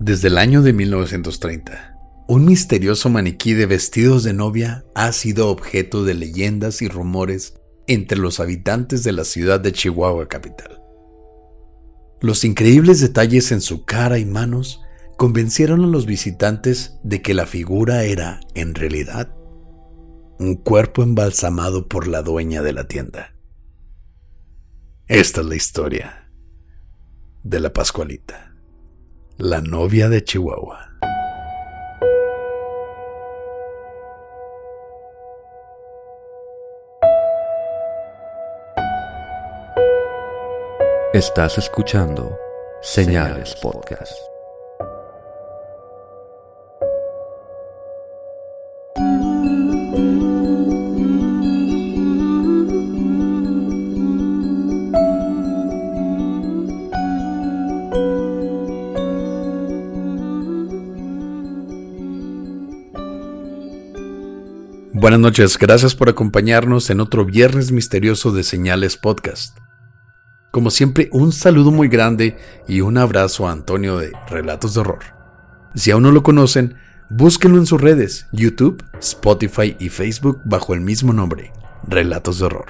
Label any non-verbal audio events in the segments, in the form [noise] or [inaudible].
Desde el año de 1930, un misterioso maniquí de vestidos de novia ha sido objeto de leyendas y rumores entre los habitantes de la ciudad de Chihuahua capital. Los increíbles detalles en su cara y manos convencieron a los visitantes de que la figura era, en realidad, un cuerpo embalsamado por la dueña de la tienda. Esta es la historia de la Pascualita. La novia de Chihuahua. Estás escuchando Señales Podcast. Buenas noches, gracias por acompañarnos en otro viernes misterioso de Señales Podcast. Como siempre, un saludo muy grande y un abrazo a Antonio de Relatos de Horror. Si aún no lo conocen, búsquenlo en sus redes, YouTube, Spotify y Facebook bajo el mismo nombre, Relatos de Horror.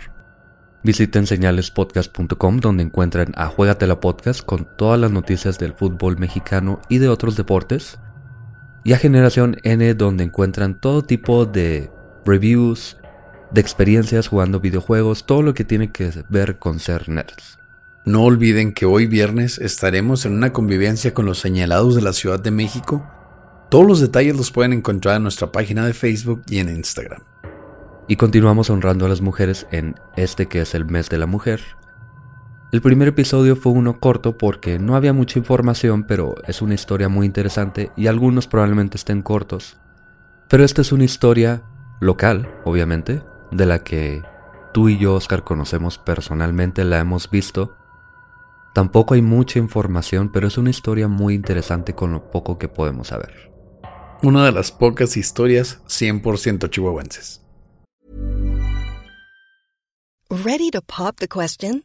Visiten señalespodcast.com donde encuentran a Juegatela Podcast con todas las noticias del fútbol mexicano y de otros deportes. Y a Generación N donde encuentran todo tipo de reviews, de experiencias jugando videojuegos, todo lo que tiene que ver con ser nerds. No olviden que hoy viernes estaremos en una convivencia con los señalados de la Ciudad de México. Todos los detalles los pueden encontrar en nuestra página de Facebook y en Instagram. Y continuamos honrando a las mujeres en este que es el mes de la mujer. El primer episodio fue uno corto porque no había mucha información, pero es una historia muy interesante y algunos probablemente estén cortos. Pero esta es una historia local, obviamente, de la que tú y yo, Oscar, conocemos personalmente, la hemos visto. Tampoco hay mucha información, pero es una historia muy interesante con lo poco que podemos saber. Una de las pocas historias 100% chihuahuenses. Ready to pop the question?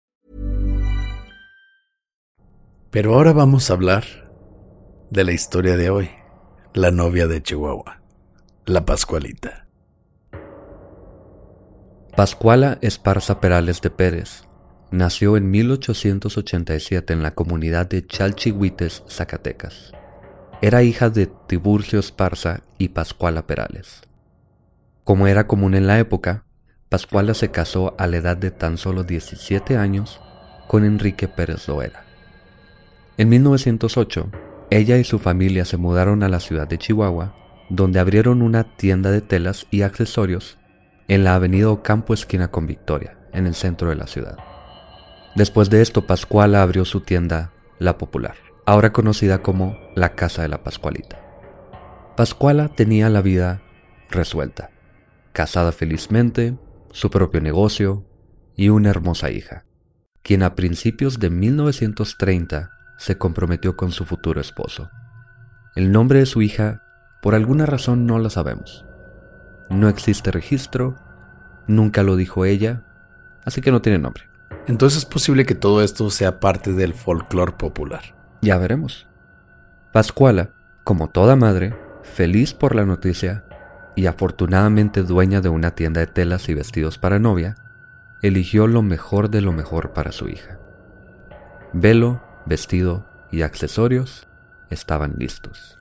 Pero ahora vamos a hablar de la historia de hoy: la novia de Chihuahua, la Pascualita. Pascuala Esparza Perales de Pérez nació en 1887 en la comunidad de Chalchihuites, Zacatecas. Era hija de Tiburcio Esparza y Pascuala Perales. Como era común en la época, Pascuala se casó a la edad de tan solo 17 años con Enrique Pérez Loera. En 1908, ella y su familia se mudaron a la ciudad de Chihuahua, donde abrieron una tienda de telas y accesorios en la avenida Ocampo esquina con Victoria, en el centro de la ciudad. Después de esto, Pascuala abrió su tienda La Popular, ahora conocida como la Casa de la Pascualita. Pascuala tenía la vida resuelta, casada felizmente, su propio negocio y una hermosa hija, quien a principios de 1930 se comprometió con su futuro esposo. El nombre de su hija, por alguna razón no lo sabemos, no existe registro, nunca lo dijo ella, así que no tiene nombre. Entonces es posible que todo esto sea parte del folclore popular. Ya veremos. Pascuala, como toda madre, feliz por la noticia y afortunadamente dueña de una tienda de telas y vestidos para novia, eligió lo mejor de lo mejor para su hija. Velo, vestido y accesorios estaban listos.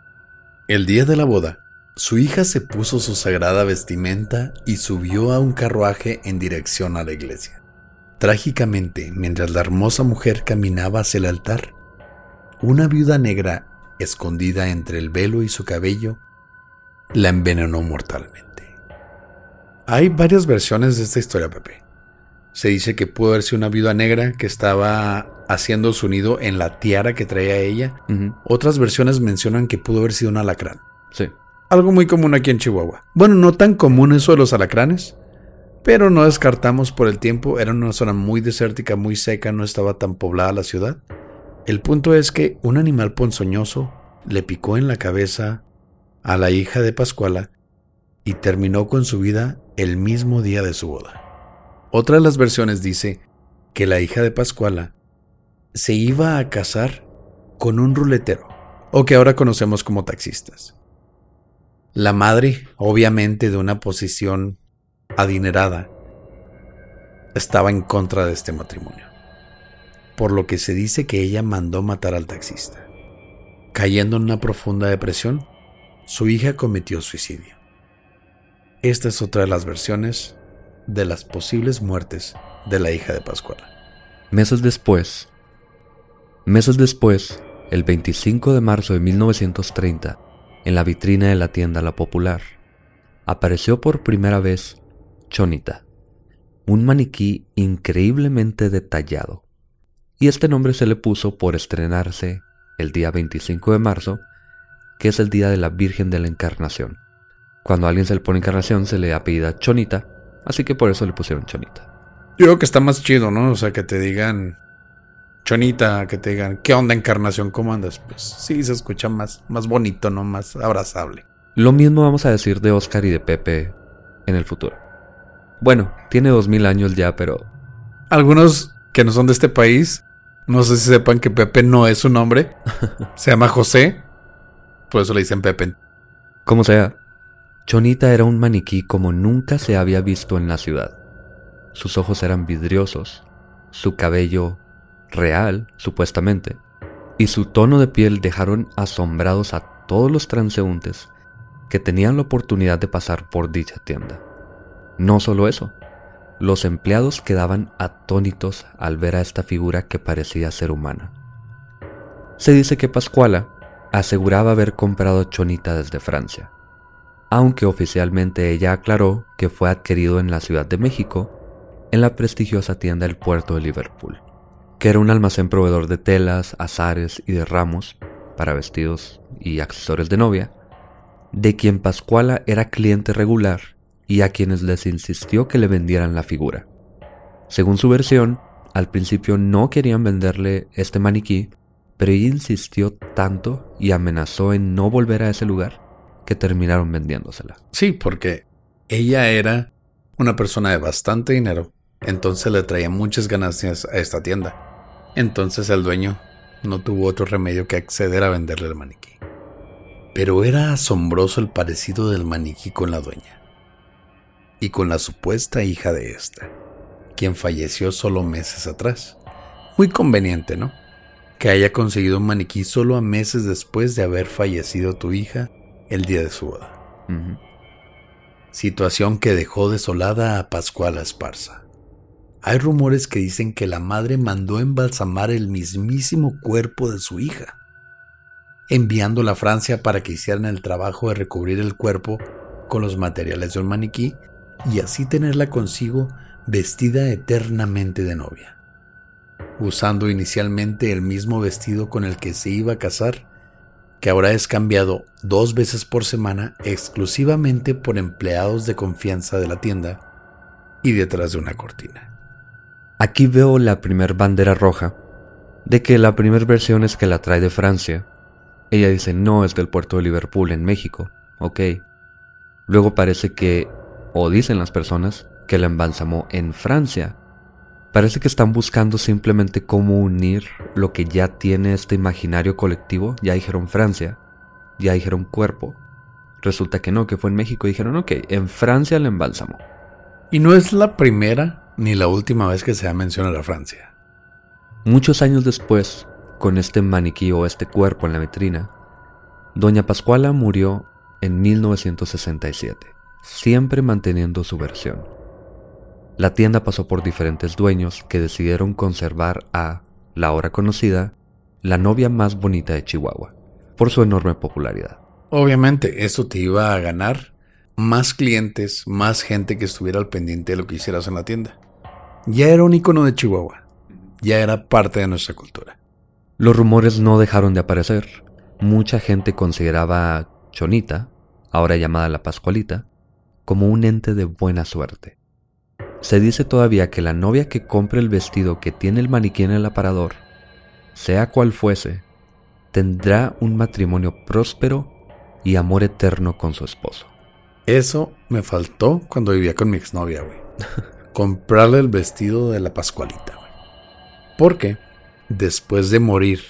El día de la boda, su hija se puso su sagrada vestimenta y subió a un carruaje en dirección a la iglesia. Trágicamente, mientras la hermosa mujer caminaba hacia el altar, una viuda negra, escondida entre el velo y su cabello, la envenenó mortalmente. Hay varias versiones de esta historia, Pepe. Se dice que pudo haber sido una viuda negra que estaba haciendo su nido en la tiara que traía ella. Otras versiones mencionan que pudo haber sido un alacrán. Sí. Algo muy común aquí en Chihuahua. Bueno, no tan común eso de los alacranes, pero no descartamos por el tiempo. Era una zona muy desértica, muy seca, no estaba tan poblada la ciudad. El punto es que un animal ponzoñoso le picó en la cabeza a la hija de Pascuala y terminó con su vida el mismo día de su boda. Otra de las versiones dice que la hija de Pascuala se iba a casar con un ruletero, o que ahora conocemos como taxistas. La madre, obviamente de una posición adinerada, estaba en contra de este matrimonio, por lo que se dice que ella mandó matar al taxista. Cayendo en una profunda depresión, su hija cometió suicidio. Esta es otra de las versiones de las posibles muertes de la hija de Pascuala. Meses después, meses después, el 25 de marzo de 1930, en la vitrina de la tienda La Popular, apareció por primera vez Chonita, un maniquí increíblemente detallado. Y este nombre se le puso por estrenarse el día 25 de marzo que es el día de la Virgen de la Encarnación. Cuando a alguien se le pone encarnación se le apellida Chonita, así que por eso le pusieron Chonita. Yo creo que está más chido, ¿no? O sea, que te digan Chonita, que te digan, ¿qué onda encarnación? ¿Cómo andas? Pues sí, se escucha más, más bonito, ¿no? Más abrazable. Lo mismo vamos a decir de Oscar y de Pepe en el futuro. Bueno, tiene dos mil años ya, pero... Algunos que no son de este país, no sé si sepan que Pepe no es su nombre. [laughs] se llama José. Por eso le dicen Pepe. Como sea, Chonita era un maniquí como nunca se había visto en la ciudad. Sus ojos eran vidriosos, su cabello real, supuestamente, y su tono de piel dejaron asombrados a todos los transeúntes que tenían la oportunidad de pasar por dicha tienda. No solo eso, los empleados quedaban atónitos al ver a esta figura que parecía ser humana. Se dice que Pascuala aseguraba haber comprado Chonita desde Francia, aunque oficialmente ella aclaró que fue adquirido en la Ciudad de México en la prestigiosa tienda del puerto de Liverpool, que era un almacén proveedor de telas, azares y de ramos para vestidos y accesorios de novia, de quien Pascuala era cliente regular y a quienes les insistió que le vendieran la figura. Según su versión, al principio no querían venderle este maniquí pero ella insistió tanto y amenazó en no volver a ese lugar que terminaron vendiéndosela. Sí, porque ella era una persona de bastante dinero, entonces le traía muchas ganancias a esta tienda. Entonces el dueño no tuvo otro remedio que acceder a venderle el maniquí. Pero era asombroso el parecido del maniquí con la dueña y con la supuesta hija de esta, quien falleció solo meses atrás. Muy conveniente, ¿no? que haya conseguido un maniquí solo a meses después de haber fallecido tu hija el día de su boda. Situación que dejó desolada a Pascuala Esparza. Hay rumores que dicen que la madre mandó embalsamar el mismísimo cuerpo de su hija, enviándola a Francia para que hicieran el trabajo de recubrir el cuerpo con los materiales de un maniquí y así tenerla consigo vestida eternamente de novia usando inicialmente el mismo vestido con el que se iba a casar, que ahora es cambiado dos veces por semana exclusivamente por empleados de confianza de la tienda y detrás de una cortina. Aquí veo la primer bandera roja, de que la primera versión es que la trae de Francia. Ella dice no es del puerto de Liverpool en México, ok. Luego parece que o dicen las personas, que la embalsamó en Francia. Parece que están buscando simplemente cómo unir lo que ya tiene este imaginario colectivo. Ya dijeron Francia, ya dijeron cuerpo. Resulta que no, que fue en México y dijeron, ok, en Francia la embalsamó. Y no es la primera ni la última vez que se ha mencionado a Francia. Muchos años después, con este maniquí o este cuerpo en la vitrina, Doña Pascuala murió en 1967, siempre manteniendo su versión. La tienda pasó por diferentes dueños que decidieron conservar a, la ahora conocida, la novia más bonita de Chihuahua, por su enorme popularidad. Obviamente, eso te iba a ganar más clientes, más gente que estuviera al pendiente de lo que hicieras en la tienda. Ya era un icono de Chihuahua, ya era parte de nuestra cultura. Los rumores no dejaron de aparecer. Mucha gente consideraba a Chonita, ahora llamada la Pascualita, como un ente de buena suerte. Se dice todavía que la novia que compre el vestido que tiene el maniquí en el aparador, sea cual fuese, tendrá un matrimonio próspero y amor eterno con su esposo. Eso me faltó cuando vivía con mi exnovia, güey. [laughs] Comprarle el vestido de la Pascualita, güey. Porque después de morir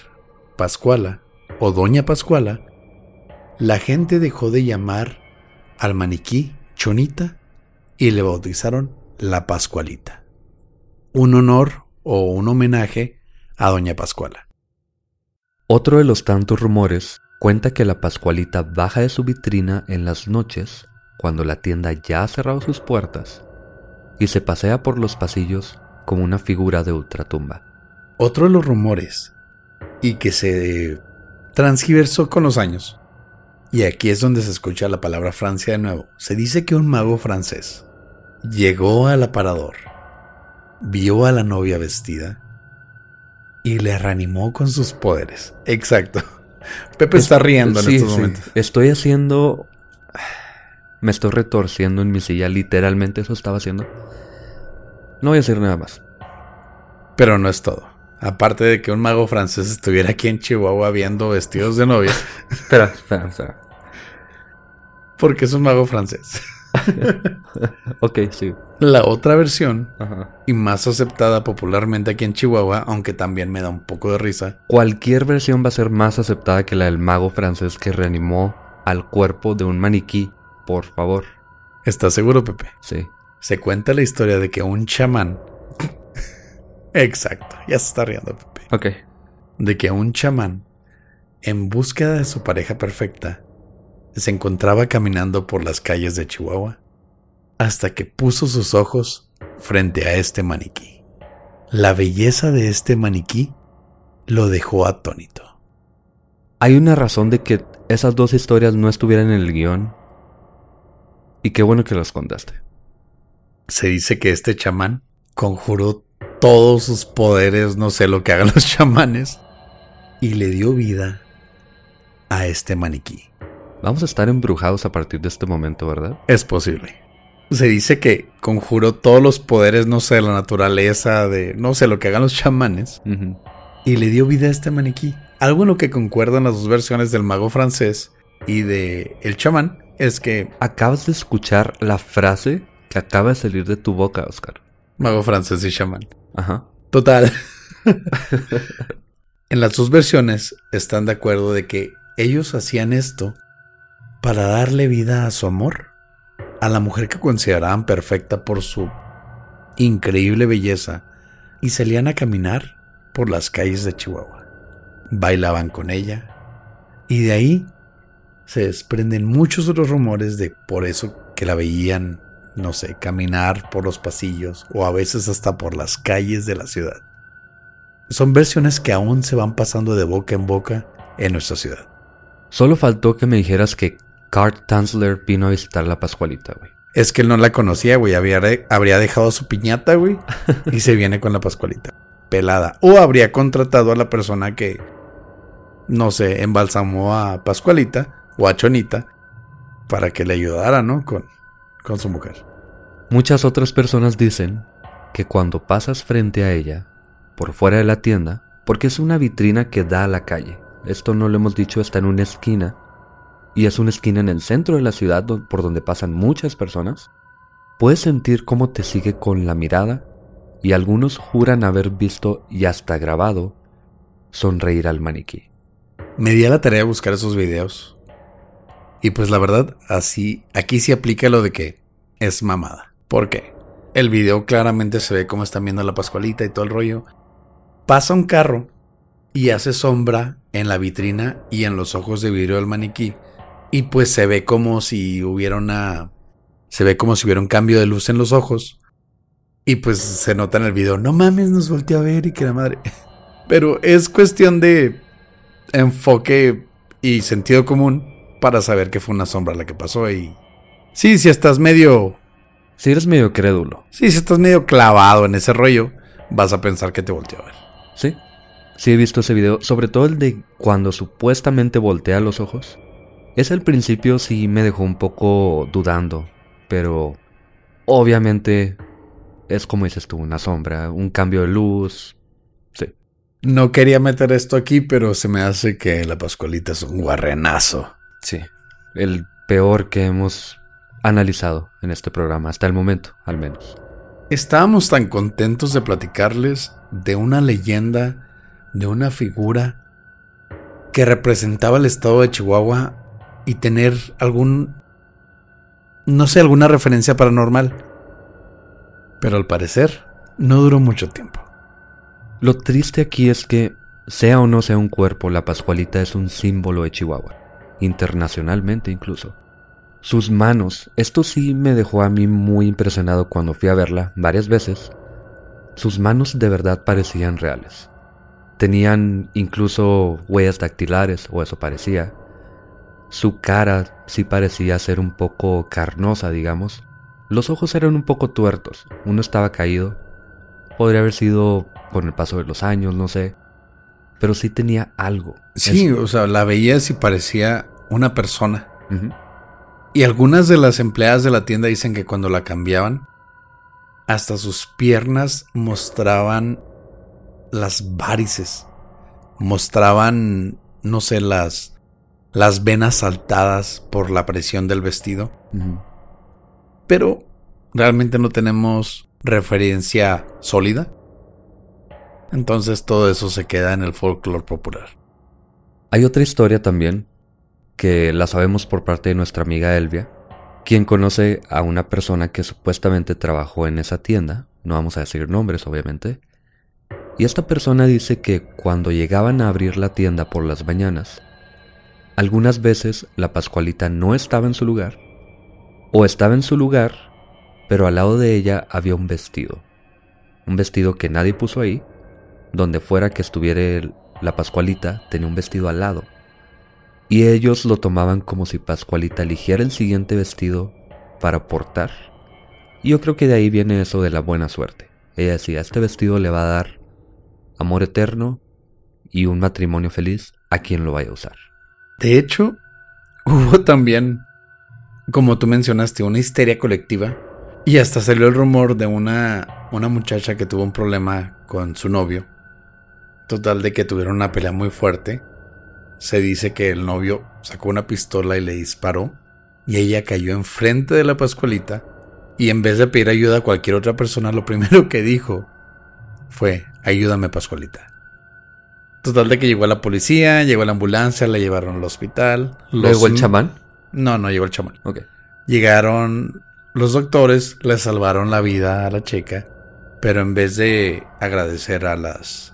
Pascuala o Doña Pascuala, la gente dejó de llamar al maniquí Chonita y le bautizaron la Pascualita. Un honor o un homenaje a Doña Pascuala. Otro de los tantos rumores cuenta que la Pascualita baja de su vitrina en las noches cuando la tienda ya ha cerrado sus puertas y se pasea por los pasillos como una figura de ultratumba. Otro de los rumores y que se transgiversó con los años. Y aquí es donde se escucha la palabra Francia de nuevo. Se dice que un mago francés Llegó al aparador, vio a la novia vestida y le reanimó con sus poderes. Exacto. [laughs] Pepe está riendo en estos momentos. Estoy haciendo. [sighs] Me estoy retorciendo en mi silla. Literalmente eso estaba haciendo. No voy a decir nada más. Pero no es todo. Aparte de que un mago francés estuviera aquí en Chihuahua viendo vestidos de novia. [laughs] espera, espera, espera. Porque es un mago francés. [laughs] [laughs] ok, sí. La otra versión, y más aceptada popularmente aquí en Chihuahua, aunque también me da un poco de risa. Cualquier versión va a ser más aceptada que la del mago francés que reanimó al cuerpo de un maniquí, por favor. ¿Estás seguro, Pepe? Sí. Se cuenta la historia de que un chamán. [laughs] Exacto, ya se está riendo, Pepe. Ok. De que un chamán, en búsqueda de su pareja perfecta, se encontraba caminando por las calles de Chihuahua hasta que puso sus ojos frente a este maniquí. La belleza de este maniquí lo dejó atónito. Hay una razón de que esas dos historias no estuvieran en el guion. Y qué bueno que las contaste. Se dice que este chamán conjuró todos sus poderes, no sé lo que hagan los [laughs] chamanes, y le dio vida a este maniquí. Vamos a estar embrujados a partir de este momento, ¿verdad? Es posible. Se dice que conjuró todos los poderes, no sé, de la naturaleza, de no sé, lo que hagan los chamanes. Y le dio vida a este maniquí. Algo en lo que concuerdan las dos versiones del mago francés y de el chamán es que... Acabas de escuchar la frase que acaba de salir de tu boca, Oscar. Mago francés y chamán. Ajá. Total. [laughs] en las dos versiones están de acuerdo de que ellos hacían esto para darle vida a su amor, a la mujer que consideraban perfecta por su increíble belleza, y salían a caminar por las calles de Chihuahua. Bailaban con ella, y de ahí se desprenden muchos otros rumores de por eso que la veían, no sé, caminar por los pasillos o a veces hasta por las calles de la ciudad. Son versiones que aún se van pasando de boca en boca en nuestra ciudad. Solo faltó que me dijeras que Cart Tanzler vino a visitar la Pascualita, güey. Es que él no la conocía, güey. Habría, habría dejado su piñata, güey. y se viene con la Pascualita. Pelada. O habría contratado a la persona que, no sé, embalsamó a Pascualita o a Chonita para que le ayudara, ¿no? Con, con su mujer. Muchas otras personas dicen que cuando pasas frente a ella, por fuera de la tienda, porque es una vitrina que da a la calle. Esto no lo hemos dicho, está en una esquina y es una esquina en el centro de la ciudad por donde pasan muchas personas. Puedes sentir cómo te sigue con la mirada y algunos juran haber visto y hasta grabado sonreír al maniquí. Me di a la tarea de buscar esos videos. Y pues la verdad, así, aquí sí aplica lo de que es mamada. ¿Por qué? El video claramente se ve cómo están viendo la Pascualita y todo el rollo. Pasa un carro y hace sombra en la vitrina y en los ojos de vidrio del maniquí. Y pues se ve como si hubiera una. Se ve como si hubiera un cambio de luz en los ojos. Y pues se nota en el video, no mames, nos volteó a ver y que la madre. [laughs] Pero es cuestión de enfoque y sentido común para saber que fue una sombra la que pasó y... Sí, si estás medio... Si eres medio crédulo. Sí, si estás medio clavado en ese rollo, vas a pensar que te volteó a ver. Sí, sí he visto ese video, sobre todo el de cuando supuestamente voltea los ojos. Es al principio sí me dejó un poco dudando, pero obviamente es como dices tú, una sombra, un cambio de luz. Sí. No quería meter esto aquí, pero se me hace que la Pascualita es un guarrenazo. Sí, el peor que hemos analizado en este programa, hasta el momento, al menos. Estábamos tan contentos de platicarles de una leyenda, de una figura que representaba el estado de Chihuahua y tener algún, no sé, alguna referencia paranormal. Pero al parecer, no duró mucho tiempo. Lo triste aquí es que, sea o no sea un cuerpo, la Pascualita es un símbolo de Chihuahua internacionalmente incluso. Sus manos, esto sí me dejó a mí muy impresionado cuando fui a verla varias veces. Sus manos de verdad parecían reales. Tenían incluso huellas dactilares, o eso parecía. Su cara sí parecía ser un poco carnosa, digamos. Los ojos eran un poco tuertos, uno estaba caído. Podría haber sido con el paso de los años, no sé pero sí tenía algo. Sí, o sea, la veías y parecía una persona. Y algunas de las empleadas de la tienda dicen que cuando la cambiaban, hasta sus piernas mostraban las varices. Mostraban, no sé, las, las venas saltadas por la presión del vestido. Pero realmente no tenemos referencia sólida. Entonces todo eso se queda en el folclore popular. Hay otra historia también, que la sabemos por parte de nuestra amiga Elvia, quien conoce a una persona que supuestamente trabajó en esa tienda, no vamos a decir nombres obviamente, y esta persona dice que cuando llegaban a abrir la tienda por las mañanas, algunas veces la Pascualita no estaba en su lugar, o estaba en su lugar, pero al lado de ella había un vestido, un vestido que nadie puso ahí, donde fuera que estuviera la Pascualita, tenía un vestido al lado. Y ellos lo tomaban como si Pascualita eligiera el siguiente vestido para portar. Y yo creo que de ahí viene eso de la buena suerte. Ella decía, este vestido le va a dar amor eterno y un matrimonio feliz a quien lo vaya a usar. De hecho, [laughs] hubo también, como tú mencionaste, una histeria colectiva. Y hasta salió el rumor de una, una muchacha que tuvo un problema con su novio Total de que tuvieron una pelea muy fuerte. Se dice que el novio sacó una pistola y le disparó. Y ella cayó enfrente de la Pascualita. Y en vez de pedir ayuda a cualquier otra persona, lo [laughs] primero que dijo fue, ayúdame Pascualita. Total de que llegó la policía, llegó la ambulancia, la llevaron al hospital. ¿Llegó el chamán? No, no llegó el chamán. Ok. Llegaron los doctores, le salvaron la vida a la chica, pero en vez de agradecer a las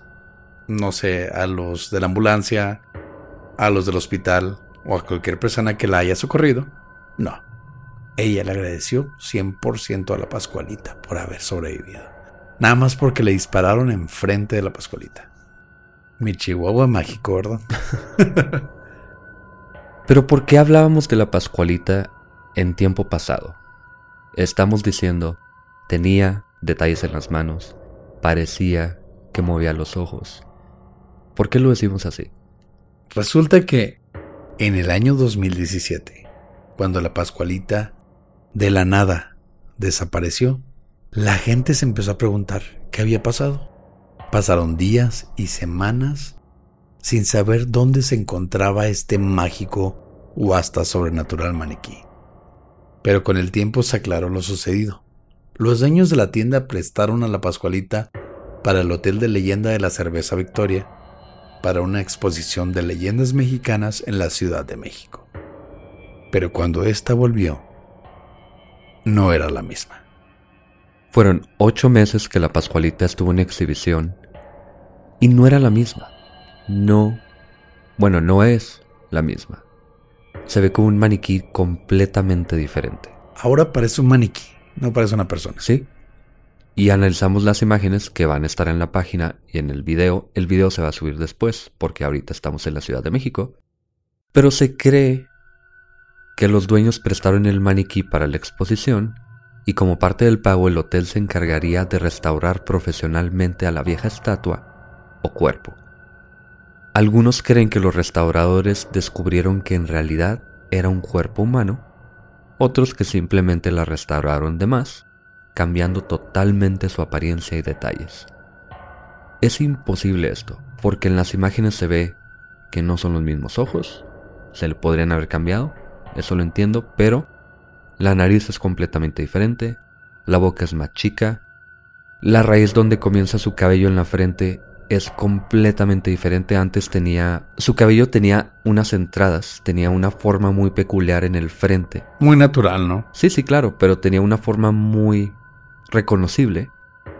no sé, a los de la ambulancia, a los del hospital o a cualquier persona que la haya socorrido. No. Ella le agradeció 100% a la Pascualita por haber sobrevivido. Nada más porque le dispararon enfrente de la Pascualita. Mi chihuahua mágico, ¿verdad? [laughs] Pero ¿por qué hablábamos de la Pascualita en tiempo pasado? Estamos diciendo, tenía detalles en las manos, parecía que movía los ojos, ¿Por qué lo decimos así? Resulta que en el año 2017, cuando la Pascualita de la nada desapareció, la gente se empezó a preguntar qué había pasado. Pasaron días y semanas sin saber dónde se encontraba este mágico o hasta sobrenatural maniquí. Pero con el tiempo se aclaró lo sucedido. los dueños de la tienda prestaron a la Pascualita para el Hotel de Leyenda de la Cerveza Victoria para una exposición de leyendas mexicanas en la Ciudad de México. Pero cuando ésta volvió, no era la misma. Fueron ocho meses que la Pascualita estuvo en exhibición y no era la misma. No, bueno, no es la misma. Se ve como un maniquí completamente diferente. Ahora parece un maniquí, no parece una persona. Sí. Y analizamos las imágenes que van a estar en la página y en el video. El video se va a subir después, porque ahorita estamos en la Ciudad de México. Pero se cree que los dueños prestaron el maniquí para la exposición y como parte del pago el hotel se encargaría de restaurar profesionalmente a la vieja estatua o cuerpo. Algunos creen que los restauradores descubrieron que en realidad era un cuerpo humano, otros que simplemente la restauraron de más, cambiando totalmente su apariencia y detalles. Es imposible esto, porque en las imágenes se ve que no son los mismos ojos, se le podrían haber cambiado, eso lo entiendo, pero la nariz es completamente diferente, la boca es más chica, la raíz donde comienza su cabello en la frente es completamente diferente. Antes tenía, su cabello tenía unas entradas, tenía una forma muy peculiar en el frente. Muy natural, ¿no? Sí, sí, claro, pero tenía una forma muy reconocible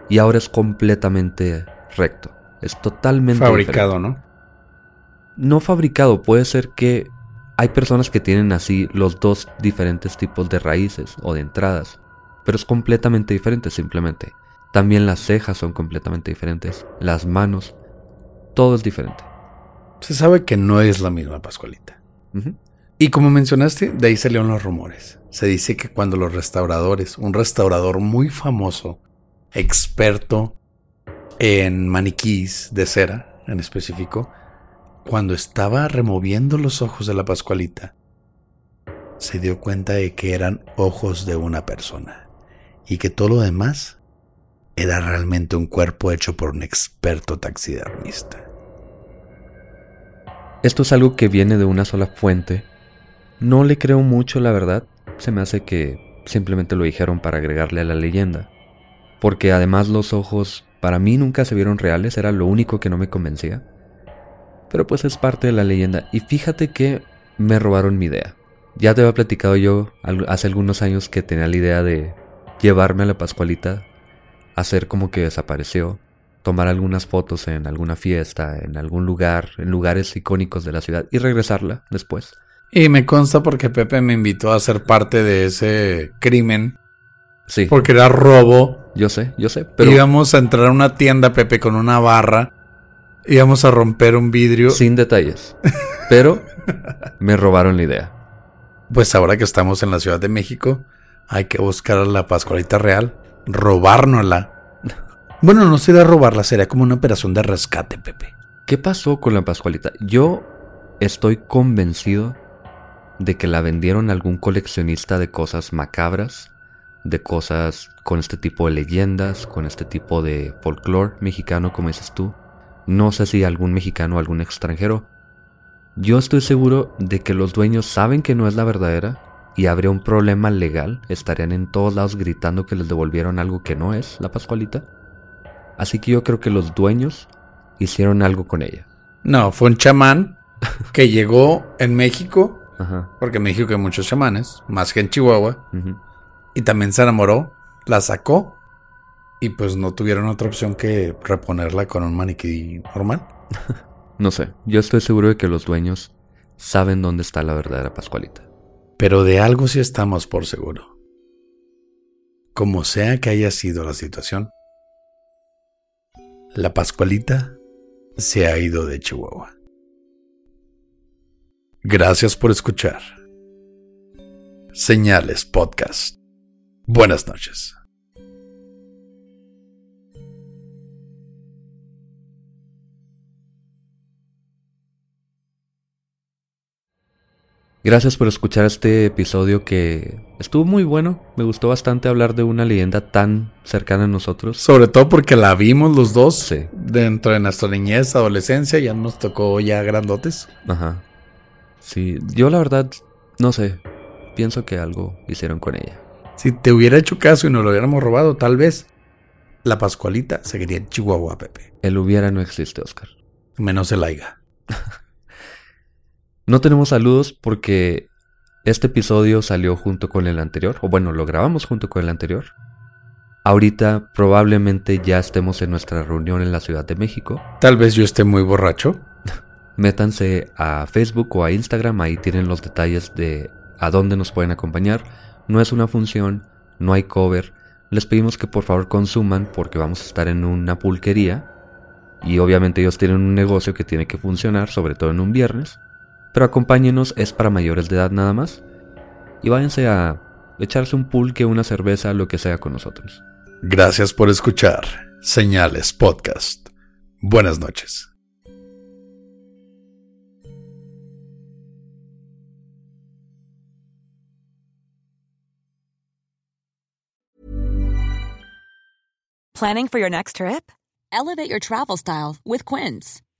y ahora es completamente recto. Es totalmente fabricado, ¿no? No fabricado, puede ser que hay personas que tienen así los dos diferentes tipos de raíces o de entradas, pero es completamente diferente simplemente. También las cejas son completamente diferentes, las manos, todo es diferente. Se sabe que no es la misma Pascualita. Y como mencionaste, de ahí salieron los rumores. Se dice que cuando los restauradores, un restaurador muy famoso, experto en maniquís de cera en específico, cuando estaba removiendo los ojos de la Pascualita, se dio cuenta de que eran ojos de una persona y que todo lo demás era realmente un cuerpo hecho por un experto taxidermista. Esto es algo que viene de una sola fuente. No le creo mucho, la verdad. Se me hace que simplemente lo dijeron para agregarle a la leyenda. Porque además los ojos para mí nunca se vieron reales, era lo único que no me convencía. Pero pues es parte de la leyenda. Y fíjate que me robaron mi idea. Ya te había platicado yo hace algunos años que tenía la idea de llevarme a la Pascualita, hacer como que desapareció, tomar algunas fotos en alguna fiesta, en algún lugar, en lugares icónicos de la ciudad y regresarla después. Y me consta porque Pepe me invitó a ser parte de ese crimen. Sí. Porque era robo. Yo sé, yo sé. Pero... Íbamos a entrar a una tienda, Pepe, con una barra íbamos a romper un vidrio. Sin detalles. Pero me robaron la idea. Pues ahora que estamos en la Ciudad de México, hay que buscar a la Pascualita Real, robárnosla. Bueno, no sería robarla, sería como una operación de rescate, Pepe. ¿Qué pasó con la Pascualita? Yo estoy convencido de que la vendieron a algún coleccionista de cosas macabras, de cosas con este tipo de leyendas, con este tipo de folclore mexicano, como dices tú. No sé si algún mexicano o algún extranjero. Yo estoy seguro de que los dueños saben que no es la verdadera y habría un problema legal. Estarían en todos lados gritando que les devolvieron algo que no es la Pascualita. Así que yo creo que los dueños hicieron algo con ella. No, fue un chamán [laughs] que llegó en México, porque en México hay muchos chamanes, más que en Chihuahua, y también se enamoró, la sacó y pues no tuvieron otra opción que reponerla con un maniquí normal. [laughs] no sé, yo estoy seguro de que los dueños saben dónde está la verdadera Pascualita. Pero de algo sí estamos por seguro. Como sea que haya sido la situación, la Pascualita se ha ido de Chihuahua. Gracias por escuchar. Señales Podcast. Buenas noches. Gracias por escuchar este episodio que estuvo muy bueno. Me gustó bastante hablar de una leyenda tan cercana a nosotros. Sobre todo porque la vimos los dos dentro de nuestra niñez, adolescencia, ya nos tocó ya grandotes. Ajá. Sí, yo la verdad no sé. Pienso que algo hicieron con ella. Si te hubiera hecho caso y nos lo hubiéramos robado, tal vez la Pascualita seguiría en Chihuahua, Pepe. El hubiera no existe, Oscar. Menos el aiga. [laughs] no tenemos saludos porque este episodio salió junto con el anterior, o bueno, lo grabamos junto con el anterior. Ahorita probablemente ya estemos en nuestra reunión en la Ciudad de México. Tal vez yo esté muy borracho. [laughs] Métanse a Facebook o a Instagram, ahí tienen los detalles de a dónde nos pueden acompañar. No es una función, no hay cover. Les pedimos que por favor consuman porque vamos a estar en una pulquería y obviamente ellos tienen un negocio que tiene que funcionar, sobre todo en un viernes. Pero acompáñenos, es para mayores de edad nada más. Y váyanse a echarse un pulque, una cerveza, lo que sea con nosotros. Gracias por escuchar Señales Podcast. Buenas noches. Planning for your next trip? Elevate your travel style with Quince.